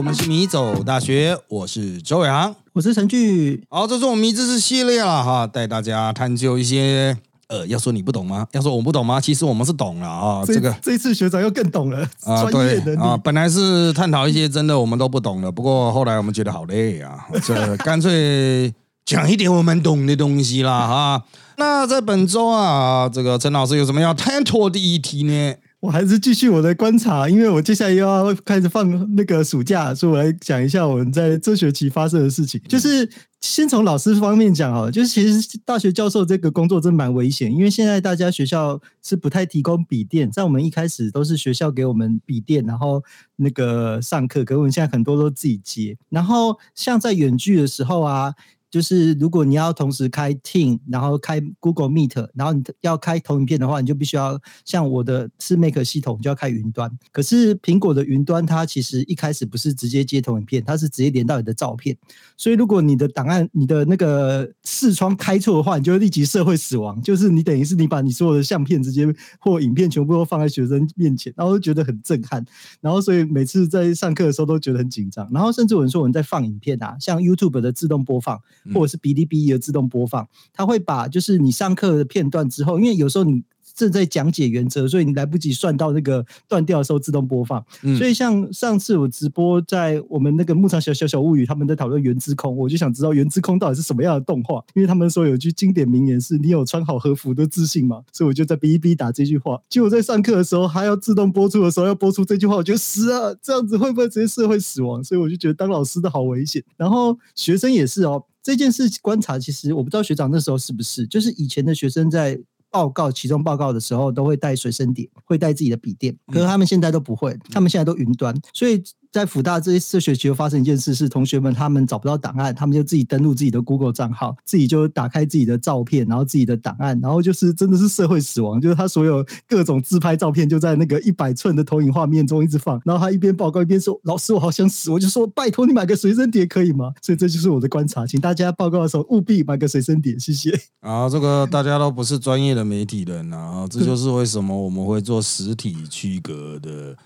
我们是迷走大学，我是周阳，我是陈巨。好，这是我们迷知识系列了哈，带大家探究一些呃，要说你不懂吗？要说我不懂吗？其实我们是懂了啊。这个这一次学长又更懂了啊，对啊，本来是探讨一些真的我们都不懂的，不过后来我们觉得好累啊，这 干脆讲一点我们懂的东西啦哈。那在本周啊，这个陈老师有什么要探讨的议题呢？我还是继续我的观察，因为我接下来又要开始放那个暑假，所以我来讲一下我们在这学期发生的事情。就是先从老师方面讲哈，就是其实大学教授这个工作真蛮危险，因为现在大家学校是不太提供笔电，在我们一开始都是学校给我们笔电，然后那个上课，可我们现在很多都自己接。然后像在远距的时候啊。就是如果你要同时开 Team，然后开 Google Meet，然后你要开投影片的话，你就必须要像我的是 Make 系统就要开云端。可是苹果的云端它其实一开始不是直接接投影片，它是直接连到你的照片。所以如果你的档案、你的那个视窗开错的话，你就立即社会死亡。就是你等于是你把你所有的相片直接或影片全部都放在学生面前，然后觉得很震撼。然后所以每次在上课的时候都觉得很紧张。然后甚至有人说我们在放影片啊，像 YouTube 的自动播放。或者是哔哩哔哩的自动播放，它会把就是你上课的片段之后，因为有时候你。正在讲解原则，所以你来不及算到那个断掉的时候自动播放。所以像上次我直播在我们那个牧场小小小物语，他们在讨论原之空，我就想知道原之空到底是什么样的动画，因为他们说有句经典名言是“你有穿好和服的自信吗？”所以我就在哔哩哔哩打这句话。结果在上课的时候，还要自动播出的时候要播出这句话，我觉得死啊！这样子会不会直接社会死亡？所以我就觉得当老师的好危险。然后学生也是哦，这件事观察其实我不知道学长那时候是不是，就是以前的学生在。报告期中报告的时候，都会带随身碟，会带自己的笔电。可是他们现在都不会，他们现在都云端，所以。在福大这这学期又发生一件事，是同学们他们找不到档案，他们就自己登录自己的 Google 账号，自己就打开自己的照片，然后自己的档案，然后就是真的是社会死亡，就是他所有各种自拍照片就在那个一百寸的投影画面中一直放，然后他一边报告一边说：“老师，我好想死。”我就说：“拜托你买个随身碟可以吗？”所以这就是我的观察，请大家报告的时候务必买个随身碟，谢谢。啊，这个大家都不是专业的媒体人啊，这就是为什么我们会做实体区隔的。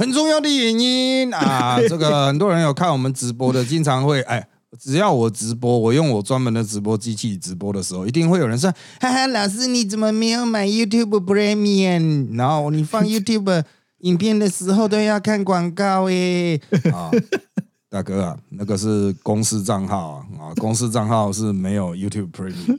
很重要的原因啊，这个很多人有看我们直播的，经常会哎，只要我直播，我用我专门的直播机器直播的时候，一定会有人说：“哈哈，老师你怎么没有买 YouTube Premium？然后你放 YouTube 影片的时候都要看广告诶。啊，大哥啊，那个是公司账号啊，啊，公司账号是没有 YouTube Premium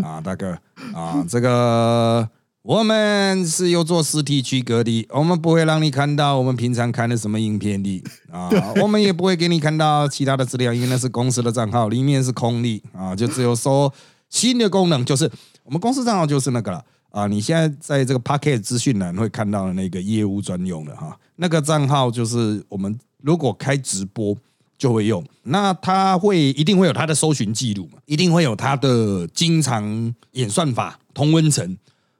的啊，大哥啊，这个。我们是有做实体区隔的，我们不会让你看到我们平常看的什么影片的啊，我们也不会给你看到其他的资料，因为那是公司的账号，里面是空的啊，就只有说新的功能，就是我们公司账号就是那个了啊。你现在在这个 Pocket 资讯栏会看到的那个业务专用的哈，那个账号就是我们如果开直播就会用，那它会一定会有它的搜寻记录嘛，一定会有它的经常演算法同温层。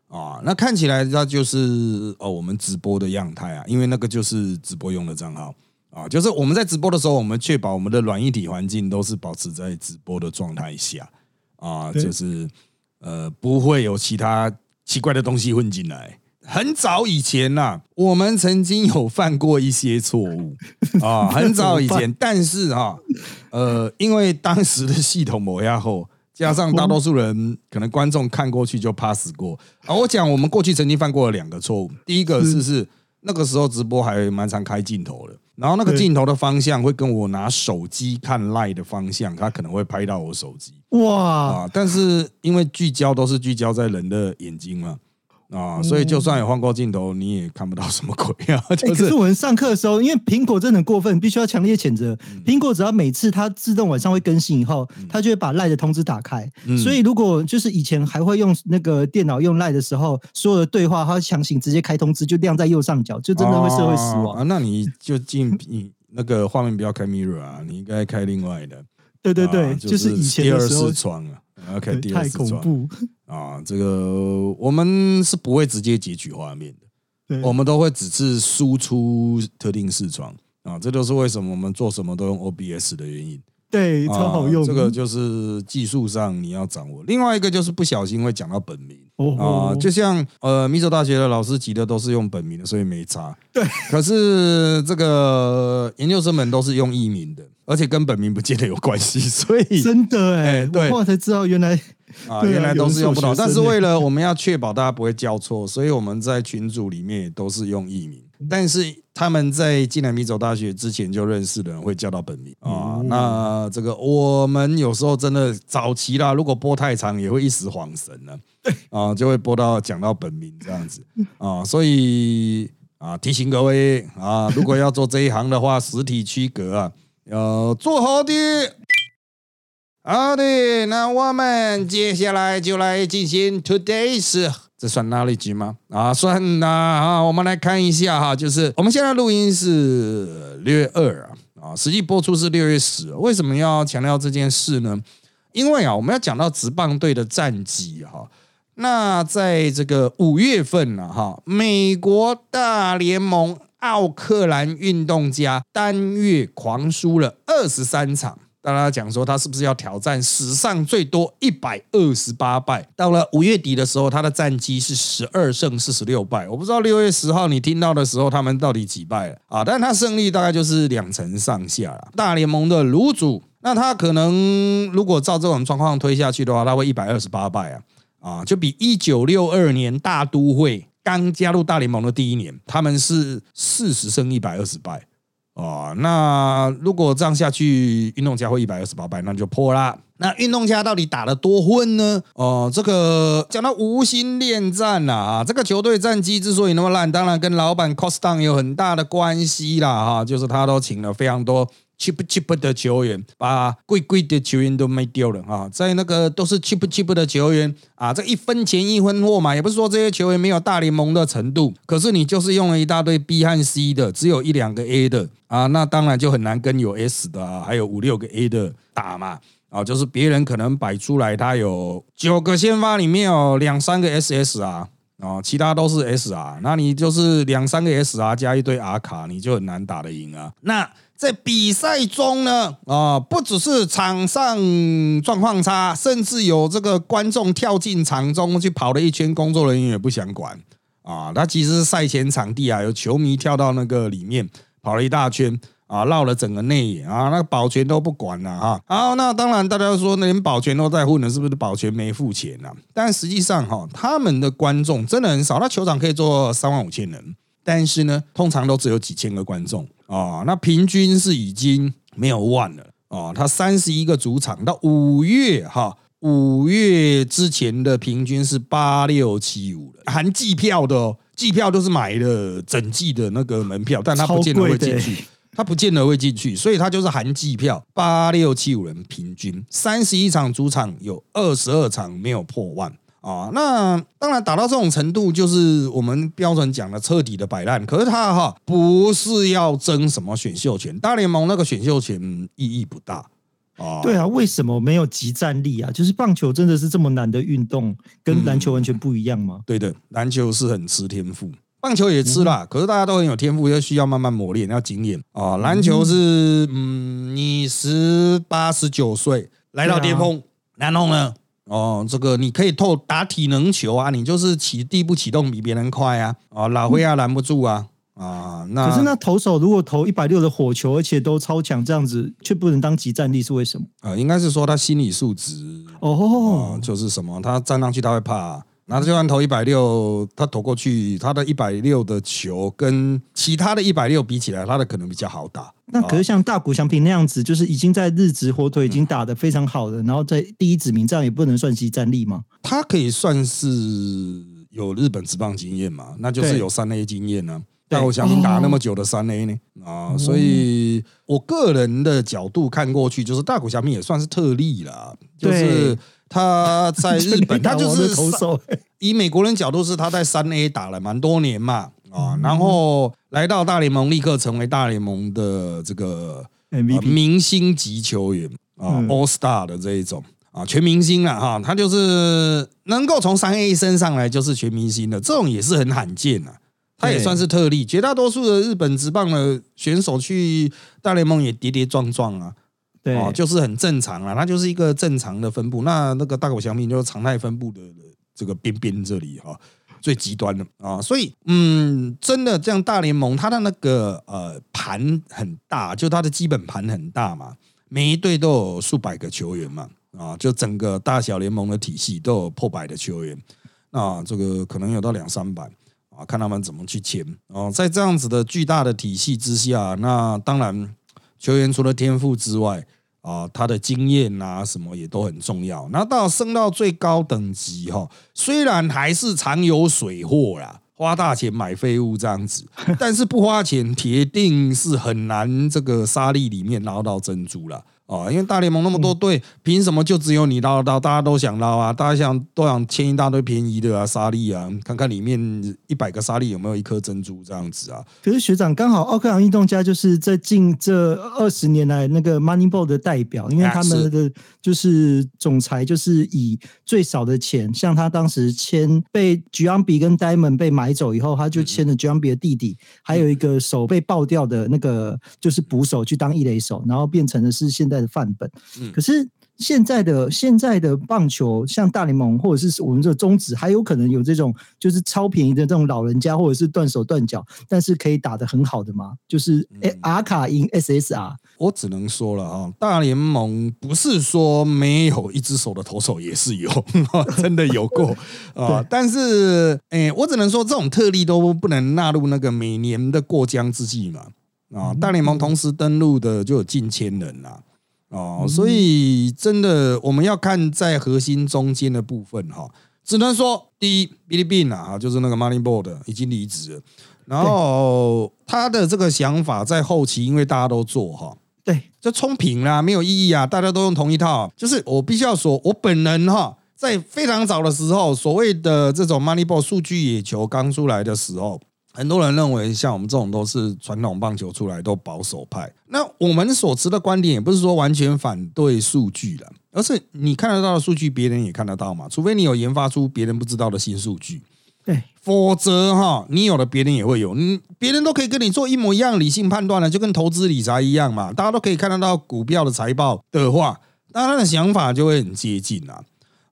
啊，那看起来那就是哦，我们直播的样态啊，因为那个就是直播用的账号啊，就是我们在直播的时候，我们确保我们的软硬体环境都是保持在直播的状态下啊，就是呃不会有其他奇怪的东西混进来。很早以前呐，我们曾经有犯过一些错误 啊，很早以前，但是啊，呃，因为当时的系统磨压后。加上大多数人可能观众看过去就 pass 过啊！我讲我们过去曾经犯过了两个错误。第一个是是那个时候直播还蛮常开镜头的，然后那个镜头的方向会跟我拿手机看 live 的方向，它可能会拍到我手机哇啊！但是因为聚焦都是聚焦在人的眼睛嘛。啊，所以就算有换过镜头，你也看不到什么鬼啊！可是我们上课的时候，因为苹果真的很过分，必须要强烈谴责。苹果只要每次它自动晚上会更新以后，它就会把赖的通知打开。所以如果就是以前还会用那个电脑用赖的时候，所有的对话它强行直接开通知，就亮在右上角，就真的会社会死亡啊！那你就进你那个画面不要开 mirror 啊，你应该开另外的。对对对，就是以前的时候。OK，第二太恐怖啊！这个我们是不会直接截取画面的，我们都会只是输出特定视窗啊。这就是为什么我们做什么都用 OBS 的原因对，超好用。这个就是技术上你要掌握。另外一个就是不小心会讲到本名哦啊，就像呃，米州大学的老师级的都是用本名的，所以没差。对，可是这个研究生们都是用艺名的，而且跟本名不见得有关系，所以 真的哎，对，后来才知道原来。啊，原来都是用不同，但是为了我们要确保大家不会叫错，所以我们在群组里面也都是用艺名。但是他们在进来米走大学之前就认识的人会叫到本名啊。那这个我们有时候真的早期啦，如果播太长也会一时恍神呢，啊，就会播到讲到本名这样子啊。所以啊，提醒各位啊，如果要做这一行的话，实体区隔啊，要做好的。好的，那我们接下来就来进行 today's，这算 knowledge 吗？啊，算呐啊，我们来看一下哈，就是我们现在录音是六月二啊，啊，实际播出是六月十。为什么要强调这件事呢？因为啊，我们要讲到职棒队的战绩哈。那在这个五月份呢，哈，美国大联盟奥克兰运动家单月狂输了二十三场。大家讲说他是不是要挑战史上最多一百二十八败？到了五月底的时候，他的战绩是十二胜四十六败。我不知道六月十号你听到的时候，他们到底几败了啊？但他胜利大概就是两成上下了。大联盟的卤主，那他可能如果照这种状况推下去的话，他会一百二十八败啊啊，就比一九六二年大都会刚加入大联盟的第一年，他们是四十胜一百二十败。哦，那如果这样下去，运动家会一百二十八败，那就破啦。那运动家到底打了多混呢？哦，这个讲到无心恋战啦啊，这个球队战绩之所以那么烂，当然跟老板 cost down 有很大的关系啦哈，就是他都请了非常多。Cheap cheap 的球员，把贵贵的球员都卖掉了啊！在那个都是 cheap cheap 的球员啊，这一分钱一分货嘛，也不是说这些球员没有大联盟的程度，可是你就是用了一大堆 B 和 C 的，只有一两个 A 的啊，那当然就很难跟有 S 的啊，还有五六个 A 的打嘛啊，就是别人可能摆出来他有九个先发里面有两三个 SS 啊啊，其他都是 S 啊，那你就是两三个 S 啊加一堆 R 卡，你就很难打得赢啊，那。在比赛中呢，啊，不只是场上状况差，甚至有这个观众跳进场中去跑了一圈，工作人员也不想管啊。他其实赛前场地啊，有球迷跳到那个里面跑了一大圈啊，绕了整个内野啊，那个保全都不管了哈。好，那当然大家说，那连保全都在混呢，是不是保全没付钱呢？但实际上哈，他们的观众真的很少，那球场可以坐三万五千人，但是呢，通常都只有几千个观众。啊，那平均是已经没有万了啊！他三十一个主场到五月哈，五月之前的平均是八六七五的，含季票的哦，季票都是买了整季的那个门票，但他不见得会进去，他不见得会进去，所以他就是含季票八六七五人平均三十一场主场有二十二场没有破万。啊，那当然打到这种程度，就是我们标准讲的彻底的摆烂。可是他哈不是要争什么选秀权，大联盟那个选秀权意义不大啊。对啊，为什么没有集战力啊？就是棒球真的是这么难的运动，跟篮球完全不一样吗？对的，篮球是很吃天赋，棒球也吃啦。可是大家都很有天赋，要需要慢慢磨练，要经验啊。篮球是嗯，你十八十九岁来到巅峰，然后呢？哦，这个你可以透打体能球啊，你就是起地步启动比别人快啊，啊，老灰啊拦不住啊，啊，那可是那投手如果投一百六的火球，而且都超强，这样子却不能当集战力是为什么？啊，应该是说他心理素质哦，就是什么，他站上去他会怕。那就算投一百六，他投过去，他的一百六的球跟其他的一百六比起来，他的可能比较好打。那可是像大谷翔平那样子，就是已经在日职火腿已经打得非常好的，然后在第一指名，这样也不能算其战力吗？他可以算是有日本职棒经验嘛？那就是有三 A 经验呢。大谷翔平打那么久的三 A 呢？啊，所以我个人的角度看过去，就是大谷翔平也算是特例了，就是。他在日本，他就是 以美国人角度是他在三 A 打了蛮多年嘛啊，然后来到大联盟，立刻成为大联盟的这个明星级球员啊，All Star 的这一种啊，全明星了哈，他就是能够从三 A 升上来就是全明星的，这种也是很罕见啊，他也算是特例，绝大多数的日本职棒的选手去大联盟也跌跌撞撞啊。哦，就是很正常啦，它就是一个正常的分布。那那个大口香槟就是常态分布的这个边边这里哈、最极端的啊，所以嗯，真的这样大联盟它的那个呃盘很大，就它的基本盘很大嘛，每一队都有数百个球员嘛，啊，就整个大小联盟的体系都有破百的球员，那这个可能有到两三百。啊，看他们怎么去签哦，在这样子的巨大的体系之下，那当然球员除了天赋之外，啊，他的经验啊什么也都很重要。那到升到最高等级哈，虽然还是常有水货啦，花大钱买废物这样子，但是不花钱铁定是很难这个沙粒里面捞到珍珠了。哦，因为大联盟那么多队，凭什么就只有你捞得到？大家都想捞啊，大家想都想签一大堆便宜的啊，沙粒啊，看看里面一百个沙粒有没有一颗珍珠这样子啊？可是学长刚好奥克兰运动家就是在近这二十年来那个 Moneyball 的代表，因为他们的就是总裁就是以最少的钱，像他当时签被 Giambi 跟 Diamond 被买走以后，他就签了 Giambi 的弟弟，还有一个手被爆掉的那个就是捕手去当一垒手，然后变成的是现在的范本。嗯可是现在的现在的棒球，像大联盟或者是我们这中职，还有可能有这种就是超便宜的这种老人家，或者是断手断脚，但是可以打得很好的吗？就是嗯诶 R 卡赢 SSR，我只能说了啊，大联盟不是说没有一只手的投手，也是有，真的有过 啊。但是，哎、我只能说这种特例都不能纳入那个每年的过江之计嘛。啊，大联盟同时登陆的就有近千人啦。哦，所以真的我们要看在核心中间的部分哈，只能说第一 b i l l y Bean 啊，就是那个 Moneyball 的已经离职了，然后他的这个想法在后期，因为大家都做哈，对，就冲平啦，没有意义啊！大家都用同一套，就是我必须要说，我本人哈，在非常早的时候，所谓的这种 Moneyball 数据野球刚出来的时候，很多人认为像我们这种都是传统棒球出来都保守派。那我们所持的观点也不是说完全反对数据了，而是你看得到的数据，别人也看得到嘛，除非你有研发出别人不知道的新数据。对，否则哈，你有的别人也会有，嗯，别人都可以跟你做一模一样理性判断了，就跟投资理财一样嘛，大家都可以看得到股票的财报的话，那他的想法就会很接近啊。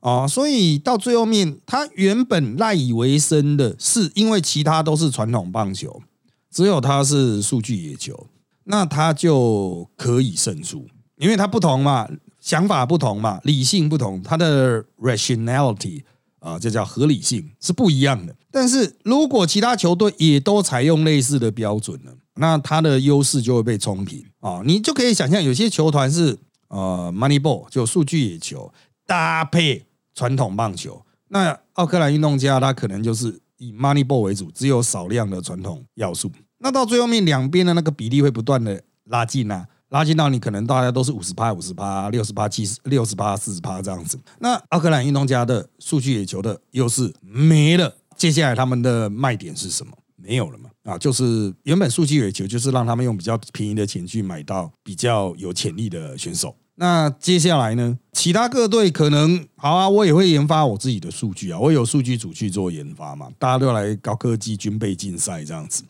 哦，所以到最后面，他原本赖以为生的是因为其他都是传统棒球，只有他是数据野球，那他就可以胜出，因为他不同嘛，想法不同嘛，理性不同，他的 rationality 啊，这叫合理性是不一样的。但是如果其他球队也都采用类似的标准呢，那他的优势就会被冲平啊。你就可以想象，有些球团是呃 Moneyball 就数据野球搭配传统棒球，那奥克兰运动家他可能就是以 Moneyball 为主，只有少量的传统要素。那到最后面两边的那个比例会不断的拉近啊。拉近到你可能大家都是五十趴、五十趴、六十趴、七十、六十趴、四十趴这样子。那奥克兰运动家的数据野球的优势没了，接下来他们的卖点是什么？没有了嘛？啊，就是原本数据野球就是让他们用比较便宜的钱去买到比较有潜力的选手。那接下来呢？其他各队可能好啊，我也会研发我自己的数据啊，我有数据组去做研发嘛，大家都来高科技军备竞赛这样子。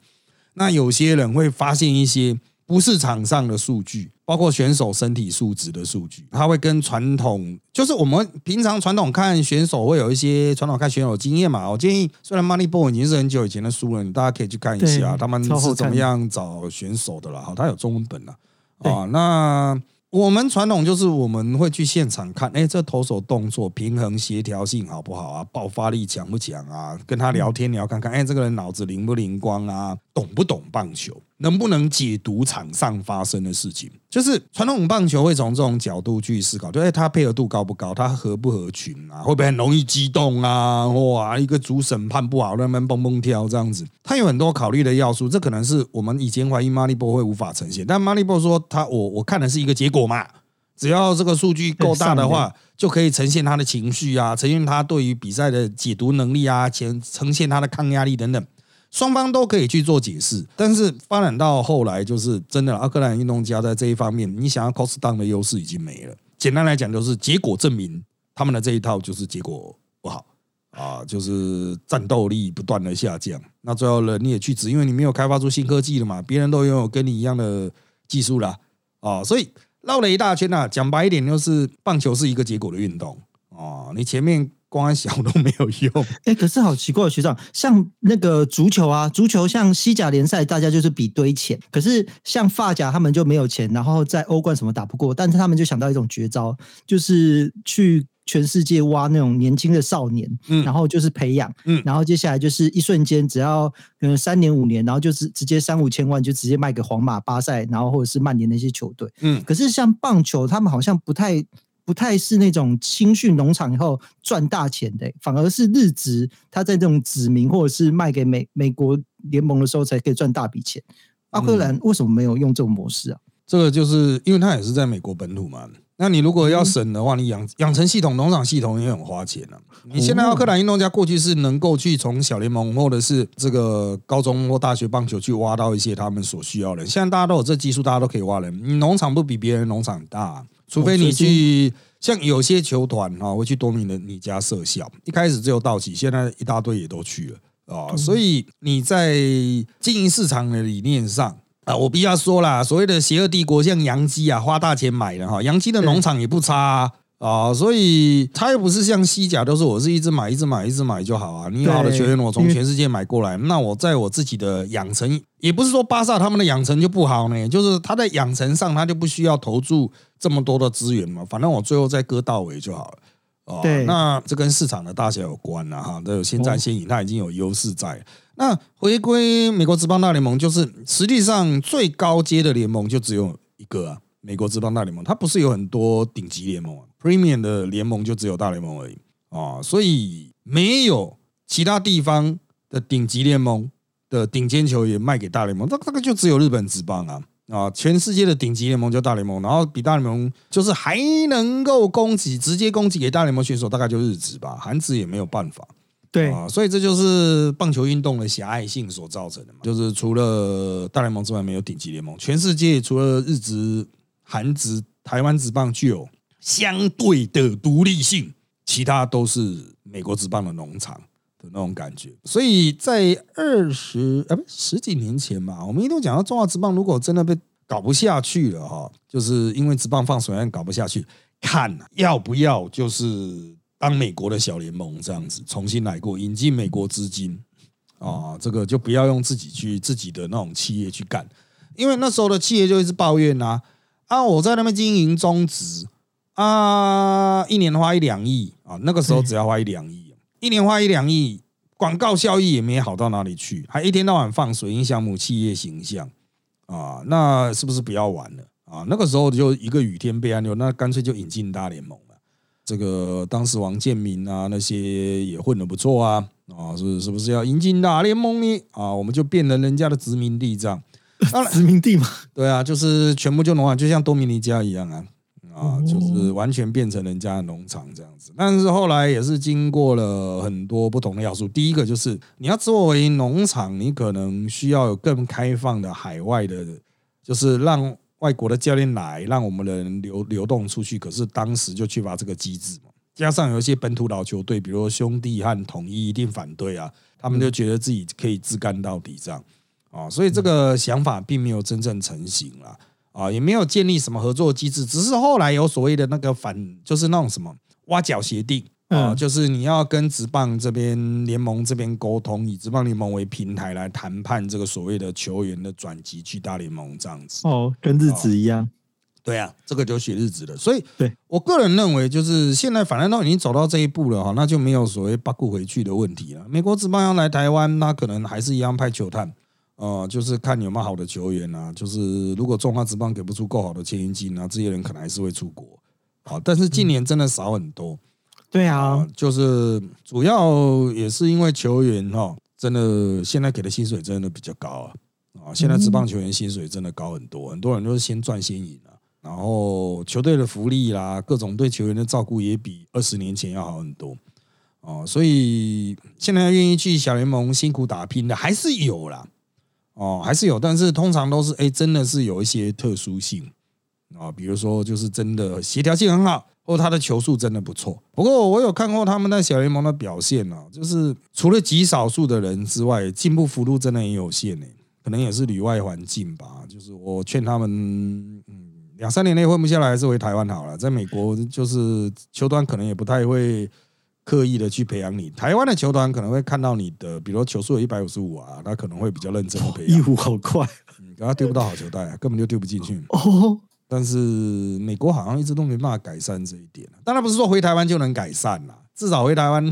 那有些人会发现一些。不是场上的数据，包括选手身体素质的数据，他会跟传统，就是我们平常传统看选手会有一些传统看选手经验嘛。我建议，虽然 Moneyball 已经是很久以前的书了，你大家可以去看一下，他们是怎么样找选手的啦。好，他有中文本了啊。那我们传统就是我们会去现场看，哎，这投手动作平衡协调性好不好啊？爆发力强不强啊？跟他聊天你要看看，哎，这个人脑子灵不灵光啊？懂不懂棒球？能不能解读场上发生的事情？就是传统棒球会从这种角度去思考，对，他配合度高不高？他合不合群啊？会不会很容易激动啊？哇，一个主审判不好，那边蹦蹦跳这样子，他有很多考虑的要素。这可能是我们以前怀疑 Moneyball 会无法呈现，但 Moneyball 说他我我看的是一个结果嘛，只要这个数据够大的话，就可以呈现他的情绪啊，呈现他对于比赛的解读能力啊，呈呈现他的抗压力等等。双方都可以去做解释，但是发展到后来，就是真的阿克兰运动家在这一方面，你想要 cost down 的优势已经没了。简单来讲，就是结果证明他们的这一套就是结果不好啊，就是战斗力不断的下降。那最后人你也去指，因为你没有开发出新科技了嘛，别人都拥有跟你一样的技术啦啊，所以绕了一大圈啊。讲白一点，就是棒球是一个结果的运动哦，你前面。光想都没有用，哎，可是好奇怪，学长，像那个足球啊，足球像西甲联赛，大家就是比堆钱，可是像发甲他们就没有钱，然后在欧冠什么打不过，但是他们就想到一种绝招，就是去全世界挖那种年轻的少年，嗯，然后就是培养，嗯，然后接下来就是一瞬间，只要可能三年五年，然后就是直接三五千万就直接卖给皇马、巴塞，然后或者是曼联那些球队，嗯，可是像棒球，他们好像不太。不太是那种青训农场以后赚大钱的，反而是日职他在这种指名或者是卖给美美国联盟的时候才可以赚大笔钱。奥克兰为什么没有用这种模式啊？这个就是因为他也是在美国本土嘛。那你如果要省的话，你养养成系统、农场系统也很花钱啊。你现在奥克兰运动家过去是能够去从小联盟或者是这个高中或大学棒球去挖到一些他们所需要的，现在大家都有这技术，大家都可以挖人。你农场不比别人农场大。除非你去像有些球团哈，会去多米的你家设校，一开始只有道奇，现在一大堆也都去了啊。所以你在经营市场的理念上啊，我必须要说啦，所谓的邪恶帝国，像杨基啊，花大钱买的哈，杨基的农场也不差。啊，所以他又不是像西甲，都是我是一直买，一直买，一直买就好啊。你好的球员，我从全世界买过来，那我在我自己的养成，也不是说巴萨他们的养成就不好呢，就是他在养成上，他就不需要投注这么多的资源嘛。反正我最后再割到尾就好了。哦，那这跟市场的大小有关了哈，都有先占先赢，他已经有优势在。那回归美国职棒大联盟，就是实际上最高阶的联盟就只有一个啊。美国职棒大联盟，它不是有很多顶级联盟啊？Premium 的联盟就只有大联盟而已啊，所以没有其他地方的顶级联盟的顶尖球员卖给大联盟，那这个就只有日本职棒啊啊！全世界的顶级联盟就大联盟，然后比大联盟就是还能够供给直接供给给大联盟选手，大概就日职吧，韩职也没有办法。对啊，所以这就是棒球运动的狭隘性所造成的嘛，就是除了大联盟之外没有顶级联盟，全世界除了日职。韩职、台湾职棒具有相对的独立性，其他都是美国职棒的农场的那种感觉。所以在二十啊不十几年前嘛，我们一度讲到中华职棒如果真的被搞不下去了哈，就是因为职棒放水案搞不下去，看要不要就是当美国的小联盟这样子重新来过，引进美国资金啊，这个就不要用自己去自己的那种企业去干，因为那时候的企业就一直抱怨呐。啊我在那边经营中职啊，一年花一两亿啊，那个时候只要花一两亿，一年花一两亿，广告效益也没好到哪里去，还一天到晚放水，影响母企业形象啊，那是不是不要玩了啊？那个时候就一个雨天被安流，那干脆就引进大联盟了。这个当时王建民啊那些也混得不错啊啊，是是不是要引进大联盟呢？啊，我们就变成人家的殖民地这样。殖民地嘛，对啊，就是全部就农场，就像多米尼加一样啊，啊，就是完全变成人家的农场这样子。但是后来也是经过了很多不同的要素。第一个就是你要作为农场，你可能需要有更开放的海外的，就是让外国的教练来，让我们的人流流动出去。可是当时就缺乏这个机制嘛，加上有一些本土老球队，比如兄弟和统一一定反对啊，他们就觉得自己可以自干到底这样。啊，所以这个想法并没有真正成型了啊，也没有建立什么合作机制，只是后来有所谓的那个反，就是那种什么挖角协定啊，就是你要跟职棒这边联盟这边沟通，以职棒联盟为平台来谈判这个所谓的球员的转籍去大联盟这样子。哦，跟日子一样。对啊，这个就写日子了。所以，对我个人认为，就是现在反正都已经走到这一步了哈，那就没有所谓八股回去的问题了。美国职棒要来台湾，那可能还是一样派球探。呃，就是看有没有好的球员啊。就是如果中华职棒给不出够好的签约金啊，这些人可能还是会出国啊。但是近年真的少很多。对啊，就是主要也是因为球员哈，真的现在给的薪水真的比较高啊。啊，现在职棒球员薪水真的高很多，很多人都是先赚先赢啊。然后球队的福利啦，各种对球员的照顾也比二十年前要好很多。哦，所以现在愿意去小联盟辛苦打拼的还是有啦。哦，还是有，但是通常都是哎，真的是有一些特殊性啊，比如说就是真的协调性很好，或他的球速真的不错。不过我有看过他们在小联盟的表现啊，就是除了极少数的人之外，进步幅度真的也有限呢。可能也是里外环境吧。就是我劝他们，嗯，两三年内混不下来，还是回台湾好了。在美国，就是球端可能也不太会刻意的去培养你。台湾的球团可能会看到你的，比如球速有一百五十五啊，他可能会比较认真的培养。一五好快嗯，可他丢不到好球带、啊，根本就丢不进去。哦，但是美国好像一直都没办法改善这一点。当然不是说回台湾就能改善啦，至少回台湾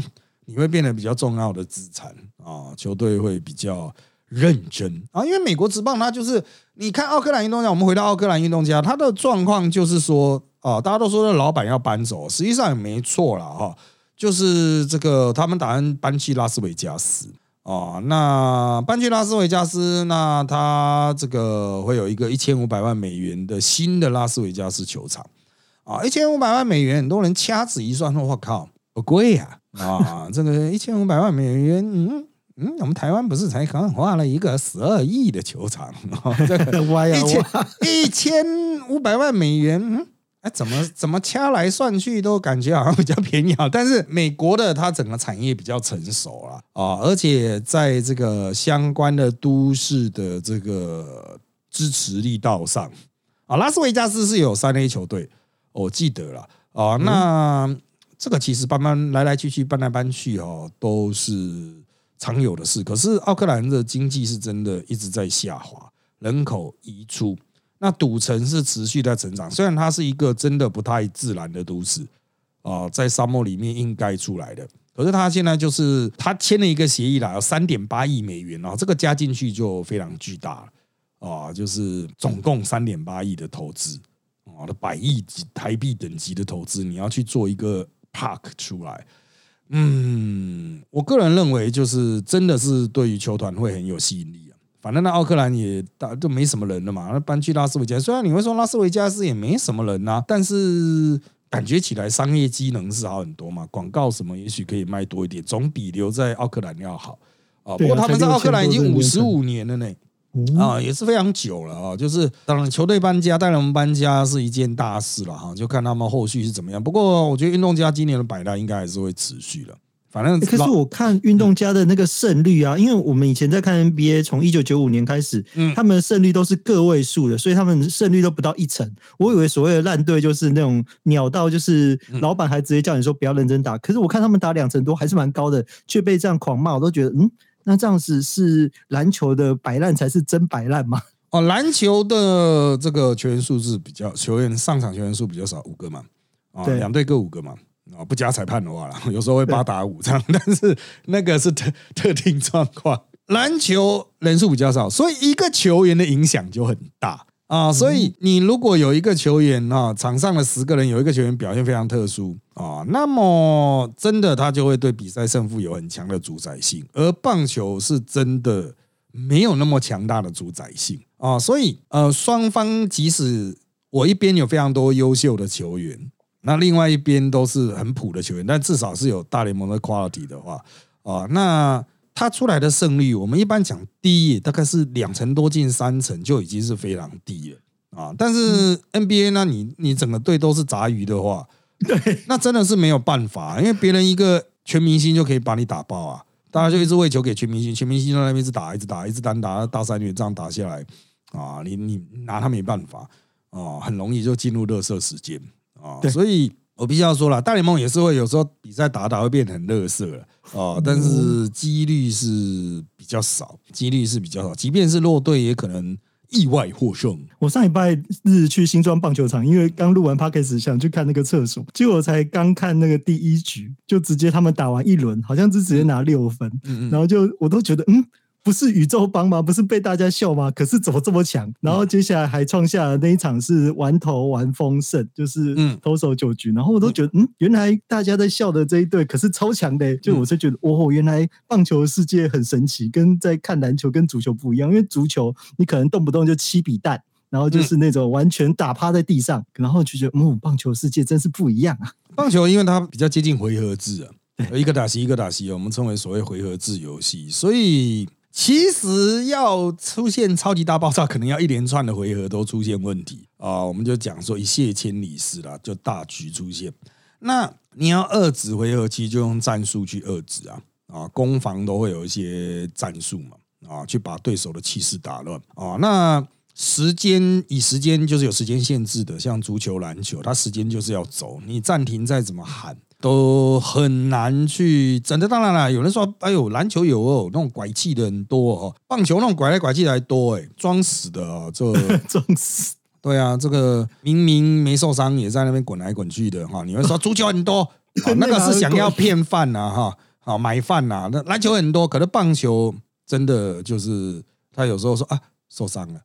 你会变得比较重要的资产啊，球队会比较认真啊。因为美国职棒它就是，你看奥克兰运动家，我们回到奥克兰运动家，他的状况就是说啊，大家都说那老板要搬走，实际上也没错了哈，就是这个他们打算搬去拉斯维加斯。哦，那搬去拉斯维加斯，那他这个会有一个一千五百万美元的新的拉斯维加斯球场。啊，一千五百万美元，很多人掐指一算说，我靠，不贵呀啊，这个一千五百万美元，嗯嗯，我们台湾不是才刚画了一个十二亿的球场，哦、这个 挖呀一千挖，一千五百万美元，嗯，哎，怎么怎么掐来算去都感觉好像比较便宜啊。但是美国的它整个产业比较成熟了啊，而且在这个相关的都市的这个支持力道上啊，拉斯维加斯是有三 A 球队，我记得了啊。那这个其实搬搬来来去去搬来搬去哦，都是常有的事。可是奥克兰的经济是真的一直在下滑，人口移出，那赌城是持续在成长。虽然它是一个真的不太自然的都市啊、在沙漠里面应该出来的，可是它现在就是它签了一个协议啦，有三点八亿美元啊，这个加进去就非常巨大了啊，就是总共三点八亿的投资啊，的百亿级台币等级的投资，你要去做一个 park 出来。嗯，我个人认为，就是真的是对于球团会很有吸引力。反正那奥克兰也大就没什么人了嘛，那搬去拉斯维加斯，虽然你会说拉斯维加斯也没什么人呐、但是感觉起来商业机能是好很多嘛，广告什么也许可以卖多一点，总比留在奥克兰要好啊。不过他们在奥克兰已经6000多五十五年了呢。哦啊，也是非常久了啊。就是当然，球队搬家、带人搬家是一件大事了哈，就看他们后续是怎么样。不过，我觉得运动家今年的摆烂应该还是会持续的。反正欸可是我看运动家的那个胜率啊，因为我们以前在看 NBA，从一九九五年开始，嗯他们的胜率都是个位数的，所以他们胜率都不到一成。我以为所谓的烂队就是那种鸟到，就是嗯老板还直接叫你说不要认真打。可是我看他们打两成多，还是蛮高的，却被这样狂骂，我都觉得，嗯，那这样子是篮球的摆烂才是真摆烂吗？哦，篮球的这个球员数字比较，球员上场球员数比较少，五个嘛，啊，对两队各五个嘛。啊，不加裁判的话啦，有时候会八打五这样，但是那个是特特定状况。篮球人数比较少，所以一个球员的影响就很大啊。所以你如果有一个球员啊，场上的十个人有一个球员表现非常特殊啊，那么真的他就会对比赛胜负有很强的主宰性，而棒球是真的没有那么强大的主宰性啊。所以呃，双方即使我一边有非常多优秀的球员，那另外一边都是很普的球员，但至少是有大联盟的 quality 的话啊，那他出来的胜率，我们一般讲低，大概是两成多进三成就已经是非常低了啊。但是 NBA 呢，你你整个队都是杂鱼的话，对，那真的是没有办法，因为别人一个全明星就可以把你打爆啊，大家就一直喂球给全明星，全明星在那边一直打，一直打，一直单打大三元这样打下来啊，你你拿他没办法啊，很容易就进入热射时间啊，对所以我必须要说了，大联盟也是会有时候比赛打打会变得很热射了啊，但是几率是比较少，几率是比较少，即便是弱队也可能意外获胜。我上礼拜日去新庄棒球场，因为刚录完 podcast 想去看那个厕所，结果才刚看那个第一局，就直接他们打完一轮，好像是直接拿六分，嗯然后就我都觉得嗯。不是宇宙帮吗？不是被大家笑吗？可是怎么这么强？然后接下来还创下了那一场是完投完丰盛，就是嗯投手九局。然后我都觉得，嗯，原来大家在笑的这一队可是超强的欸。就我是觉得，哦，原来棒球世界很神奇，跟在看篮球跟足球不一样。因为足球你可能动不动就七比蛋，然后就是那种完全打趴在地上，然后就觉得，嗯，棒球世界真是不一样啊。棒球因为它比较接近回合制啊，一个打西一个打西，我们称为所谓回合制游戏，所以其实要出现超级大爆炸，可能要一连串的回合都出现问题啊。我们就讲说一泻千里式啦，就大局出现。那你要遏制回合期，就用战术去遏制啊啊，攻防都会有一些战术嘛啊，去把对手的气势打乱啊。那时间以时间就是有时间限制的，像足球、篮球，它时间就是要走，你暂停再怎么喊都很难去整的。当然了，有人说，哎呦，篮球有哦，那种拐气的很多哦，棒球那种拐来拐去的还多哎，装死的哦，这装死。对啊，这个明明没受伤，也在那边滚来滚去的哈。你会说足球很多，那个是想要骗饭呐哈，好买饭呐。那篮球很多，可是棒球真的就是他有时候说啊受伤了啊，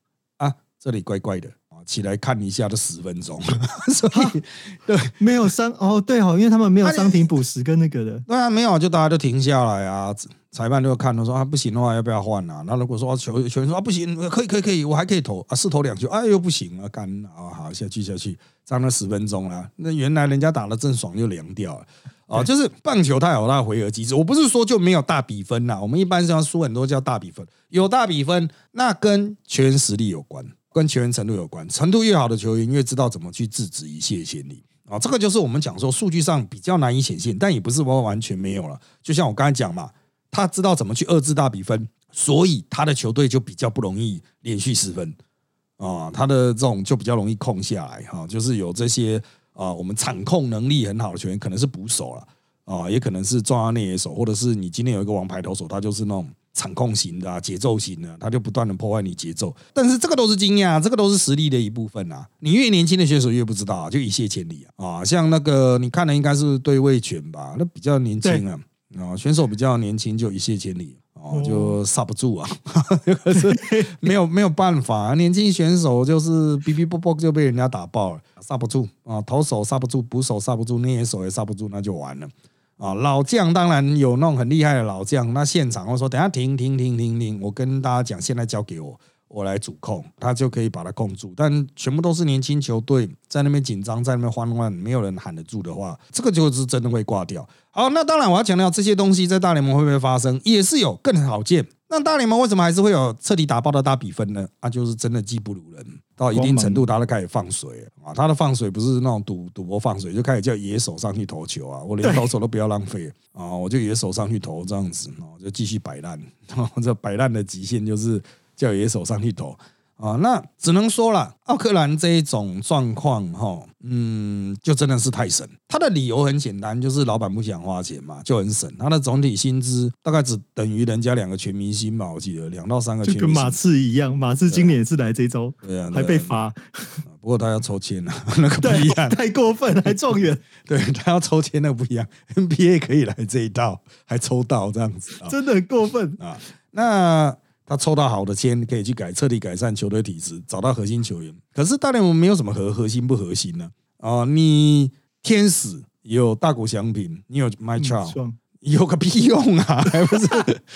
这里怪怪的啊，起来看一下都十分钟，所以对没有伤哦，对哦，因为他们没有伤停补时跟那个的，对啊，没有就大家都停下来啊。裁判就看，他说啊不行的话要不要换啊？那如果说球球员说啊不行，可以可以可以，我还可以投啊，试投两球，哎又不行了，干啊好下去下去，涨了十分钟了。那原来人家打的正爽就凉掉了啊！就是棒球它有它的回合机制，我不是说就没有大比分呐，我们一般是要输很多叫大比分，有大比分那跟球员实力有关，跟球员程度有关，程度越好的球员越知道怎么去制止一泻千里啊！这个就是我们讲说数据上比较难以显现，但也不是说完全没有了。就像我刚才讲嘛。他知道怎么去遏制大比分，所以他的球队就比较不容易连续失分啊，他的这种就比较容易控下来哈，就是有这些啊，我们场控能力很好的球员，可能是捕手了啊，也可能是重要内野手，或者是你今天有一个王牌投手，他就是那种场控型的、啊节奏型的，他就不断的破坏你节奏。但是这个都是经验啊，这个都是实力的一部分啊。你越年轻的选手越不知道啊，就一泻千里啊啊，像那个你看的应该是对位拳吧，那比较年轻啊。啊，选手比较年轻，就一泻千里哦，就刹不住啊，可是没有没有办法，年轻选手就是哔哔啵啵就被人家打爆了，刹不住啊，投手刹不住，捕手刹不住，那些手也刹不住，那就完了啊。老将当然有那种很厉害的老将，那现场我说等下停停停停停，我跟大家讲，现在交给我。我来主控，他就可以把它控住。但全部都是年轻球队在那边紧张，在那边慌乱，没有人喊得住的话，这个就是真的会挂掉。好，那当然我要强调这些东西在大联盟会不会发生，也是有更好见。那大联盟为什么还是会有彻底打爆的大比分呢？啊，就是真的技不如人，到一定程度，他都开始放水啊。他的放水不是那种赌赌博放水，就开始叫野手上去投球啊。我连投手都不要浪费啊，我就野手上去投这样子，哦，就继续摆烂。这摆烂的极限就是。叫野手上去投啊，那只能说了，奥克兰这一种状况哈，嗯，就真的是太省。他的理由很简单，就是老板不想花钱嘛，就很省。他的总体薪资大概只等于人家两个全明星吧，我记得两到三个。就跟马刺一样，马刺今年也是来这周，对啊，还被罚。不过他要抽签啊，那个不一样，太过分，还状元。对他要抽签，那个不一样。NBA 可以来这一道，还抽到这样子，真的很过分啊。那。他抽到好的签，可以去改彻底改善球队体质，找到核心球员。可是大联盟没有什么核核心不核心呢？啊，你天使有大谷翔平，你有 My Child，有个屁用啊？还不是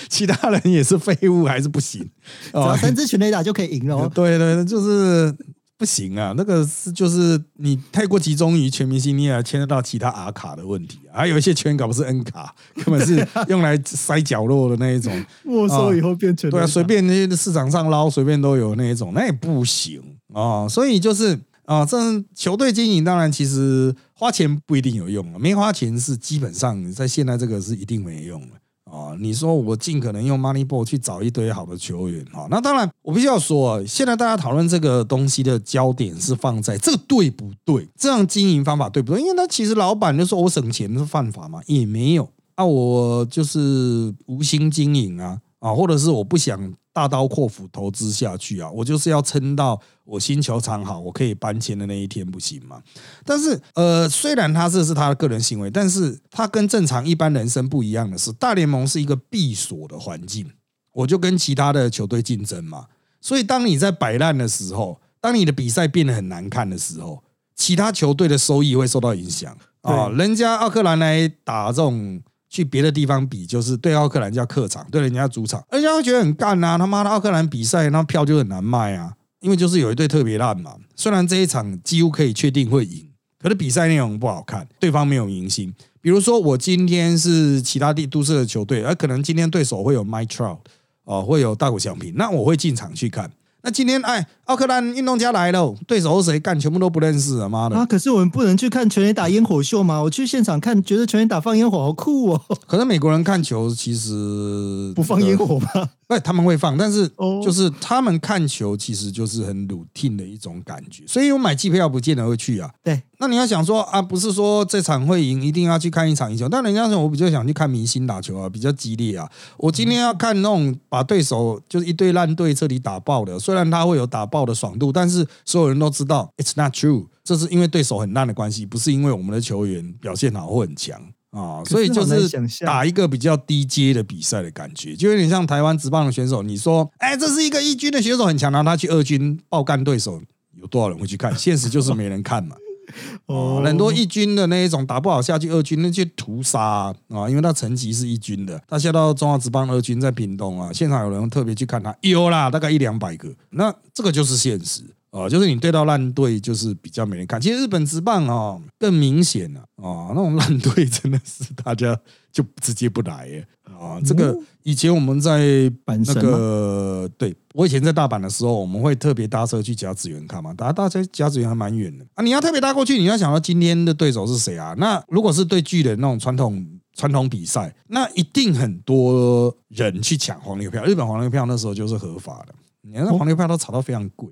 其他人也是废物，还是不行？啊，三支全垒打就可以赢了。对对，就是。不行啊，那个是就是你太过集中于全明星，你也牵涉到其他 R 卡的问题，还有一些圈搞不是 N 卡，根本是用来塞角落的那一种。没收以后变成对啊，随便那些市场上捞，随便都有那一种，那也不行啊。所以就是啊，这球队经营当然其实花钱不一定有用啊，没花钱是基本上在现在这个是一定没用的。啊，你说我尽可能用 Moneyball 去找一堆好的球员啊，那当然我必须要说，现在大家讨论这个东西的焦点是放在这个对不对，这样经营方法对不对？因为他其实老板就说我省钱是犯法嘛，也没有啊，我就是无心经营啊。啊，或者是我不想大刀阔斧投资下去啊，我就是要撑到我新球场好，我可以搬迁的那一天，不行吗？但是，呃，虽然他这是他的个人行为，但是他跟正常一般人生不一样的是，大联盟是一个闭锁的环境，我就跟其他的球队竞争嘛。所以，当你在摆烂的时候，当你的比赛变得很难看的时候，其他球队的收益会受到影响啊。人家奥克兰来打这种。去别的地方比，就是对奥克兰叫客场，对人家主场，人家会觉得很干呐。他妈的，奥克兰比赛那票就很难卖啊，因为就是有一队特别烂嘛。虽然这一场几乎可以确定会赢，可是比赛内容不好看，对方没有赢心。比如说我今天是其他地都市的球队，而可能今天对手会有 My Trout 哦，会有大谷翔平，那我会进场去看。那今天哎，奥克兰运动家来了，对手是谁？干全部都不认识啊！妈的！啊，可是我们不能去看全垒打烟火秀吗？我去现场看，觉得全垒打放烟火好酷哦。可是美国人看球其实不放烟火吗？哎，他们会放，但是哦就是他们看球其实就是很 routine 的一种感觉，所以我买机票不见得会去啊。对，那你要想说啊，不是说这场会赢一定要去看一场赢球，但人家说我比较想去看明星打球啊，比较激烈啊。我今天要看那种把对手就是一堆烂队彻底打爆的，虽然他会有打爆的爽度，但是所有人都知道 it's not true，这是因为对手很烂的关系，不是因为我们的球员表现好或很强。啊，所以就是想打一个比较低阶的比赛的感觉，就有点像台湾职棒的选手。你说，哎，这是一个一军的选手很强，然后他去二军爆干对手，有多少人会去看？现实就是没人看嘛。哦，很多一军的那一种打不好下去二军，那就屠杀啊！啊因为他成绩是一军的，他下到中华职棒二军在屏东啊，现场有人特别去看他，有啦，大概一两百个。那这个就是现实啊，就是你对到烂队，就是比较没人看。其实日本职棒哦更明显了啊，那种烂队 真的是大家就直接不来耶啊。这个以前我们在那个，对我以前在大阪的时候，我们会特别搭车去甲子园看嘛，搭搭车甲子园还蛮远的啊。你要特别搭过去，你要想到今天的对手是谁啊？那如果是对巨人那种传统传统比赛，那一定很多人去抢黄牛票。日本黄牛票那时候就是合法的，你看那黄牛票都炒到非常贵。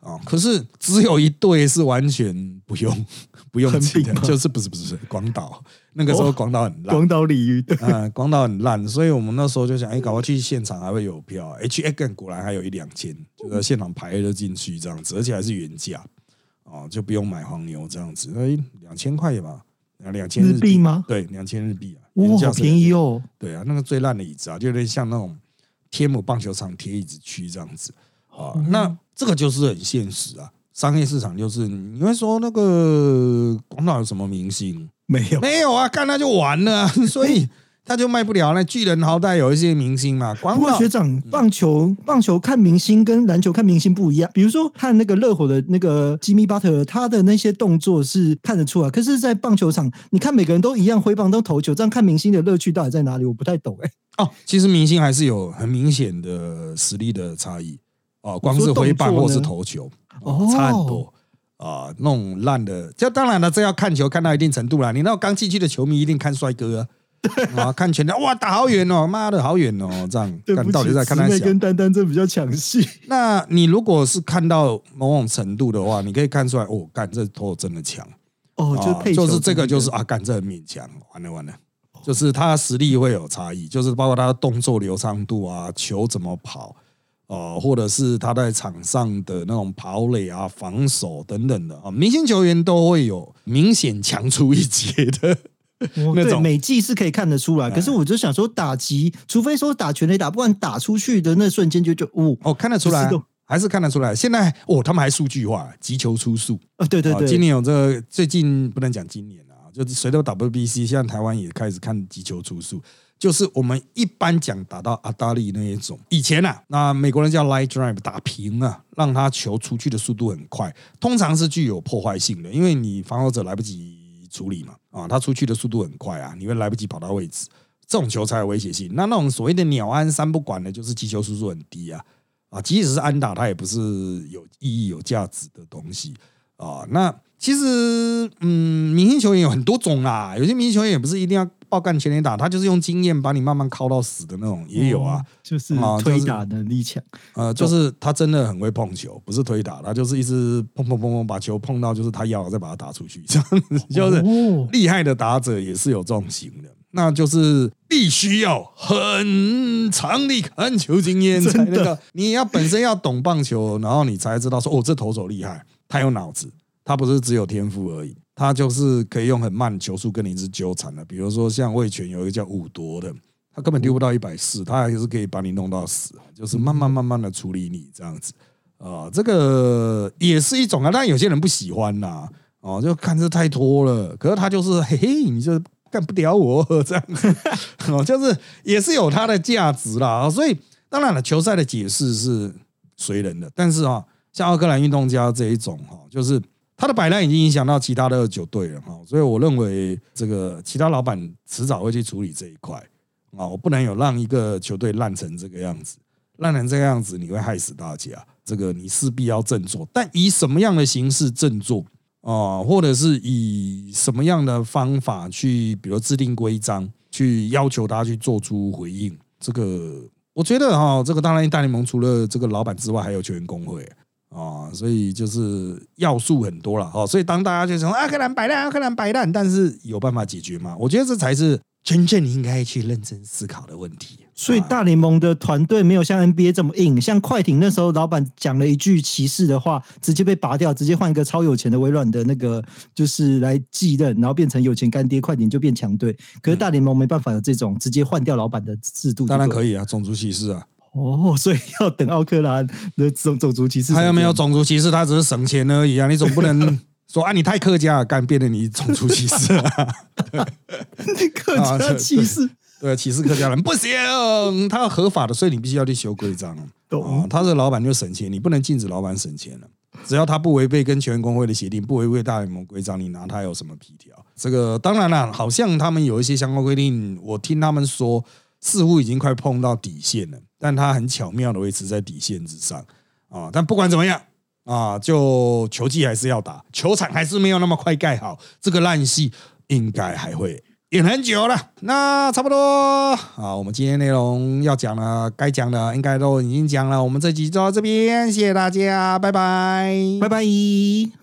啊、可是只有一队是完全不用 不用钱就是不是不是广岛。那个时候广岛很烂，广岛鲤鱼。对，啊，广岛很烂，所以我们那时候就想，哎，搞不好去现场还会有票，H 果然还有一两千，就在现场排了进去这样子，而且还是原价，哦，就不用买黄牛这样子，哎，两千块吧，两千日币。吗？对，两千日币啊，原哇，好便宜哦。对啊，那个最烂的椅子啊，就有点像那种天母棒球场铁椅子区这样子啊。那这个就是很现实啊，商业市场就是你会说那个广岛有什么明星？没有，没有啊，干他就完了啊、所以他就卖不了。那巨人好歹有一些明星嘛，广岛学长，棒球棒球看明星跟篮球看明星不一样。比如说看那个热火的那个吉米巴特，他的那些动作是看得出来。可是，在棒球场，你看每个人都一样挥棒都投球，这样看明星的乐趣到底在哪里？我不太懂哎、哦，其实明星还是有很明显的实力的差异哦，光是挥棒或是投球，哦差很多。啊，那种烂的，这当然了，这要看球看到一定程度啦。你那种刚进去的球迷一定看帅哥啊，啊，看全场哇打好远哦，妈的好远哦，这样对到底在看他。跟丹丹这比较抢戏。那你如果是看到某种程度的话，你可以看出来，哦，干这投真的强。哦，就就是这个，就是啊，干这很勉强，完了完了，就是他的实力会有差异，就是包括他的动作流畅度啊，球怎么跑，哦、或者是他在场上的那种跑垒啊、防守等等的啊，明星球员都会有明显强出一截的那种。美技是可以看得出来。可是我就想说，打击，除非说打全垒打，不然打出去的那瞬间就就哦哦，看得出来还是看得出来。现在哦，他们还数据化，击球出数。哦，对对对，啊今年有这个，最近不能讲今年啊，就是随着 WBC，现在台湾也开始看击球出数，就是我们一般讲打到阿达利那一种，以前啊，那美国人叫 light drive 打平啊，让他球出去的速度很快，通常是具有破坏性的，因为你防守者来不及处理嘛，啊，他出去的速度很快啊，你会来不及跑到位置，这种球才有威胁性。那那种所谓的鸟安三不管的，就是击球速度很低啊，啊，即使是安打，它也不是有意义、有价值的东西啊。那其实，嗯，明星球员有很多种啦，有些明星球员也不是一定要爆干全垒打，他就是用经验把你慢慢敲到死的那种，也有啊哦。，就是啊推打能力强。呃，就是他真的很会碰球，不是推打，他就是一直碰碰碰碰，把球碰到就是他要再把它打出去，这样子就是哦厉害的打者也是有这种型的，那就是必须要很长的看球经验，才 真的那个你要本身要懂棒球，然后你才知道说哦，这投手厉害，他有脑子，他不是只有天赋而已，他就是可以用很慢的球速跟你一直纠缠的。比如说像魏权有一个叫五夺的，他根本丢不到一百四，他还是可以把你弄到死，就是慢慢慢慢的处理你这样子。啊、这个也是一种啊，但有些人不喜欢呐、哦，就看这太拖了。可是他就是嘿嘿，你就干不了我 这样子，哦，就是也是有它的价值啦。所以当然了，球赛的解释是随人的，但是啊，像奥克兰运动家这一种哈，就是他的摆烂已经影响到其他的二九队了哈，所以我认为这个其他老板迟早会去处理这一块啊，我不能有让一个球队烂成这个样子，烂成这个样子你会害死大家，这个你势必要振作，但以什么样的形式振作？啊，或者是以什么样的方法去，比如制定规章，去要求他去做出回应，这个我觉得哈，这个当然大联盟除了这个老板之外，还有球员工会啊，所以就是要素很多了哈。所以当大家就说阿克兰摆烂，阿克兰摆烂，但是有办法解决吗？我觉得这才是真正应该去认真思考的问题。所以大联盟的团队没有像 NBA 这么硬，像快艇那时候老板讲了一句歧视的话，直接被拔掉，直接换一个超有钱的微软的那个就是来继任，然后变成有钱干爹，快艇就变强队。可是大联盟没办法有这种直接换掉老板的制度，当然可以啊，种族歧视啊。哦，所以 要等奥克兰的种种族歧视，他又没有种族歧视？他只是省钱而已啊！你总不能 说啊，你太客家，干变得你种族歧视啊？客家歧视。对，歧视客家人不行，他要合法的，所以你必须要去修规章。懂？他是老板就省钱，你不能禁止老板省钱了。只要他不违背跟全员工会的协定，不违背大联盟规章，你拿他有什么皮条？这个当然了，好像他们有一些相关规定，我听他们说似乎已经快碰到底线了，但他很巧妙的维持在底线之上啊。但不管怎么样啊，就球技还是要打，球场还是没有那么快盖好，这个烂戏应该还会。演很久了，那差不多啊。我们今天内容要讲的，该讲的应该都已经讲了。我们这集就到这边，谢谢大家，拜拜，拜拜。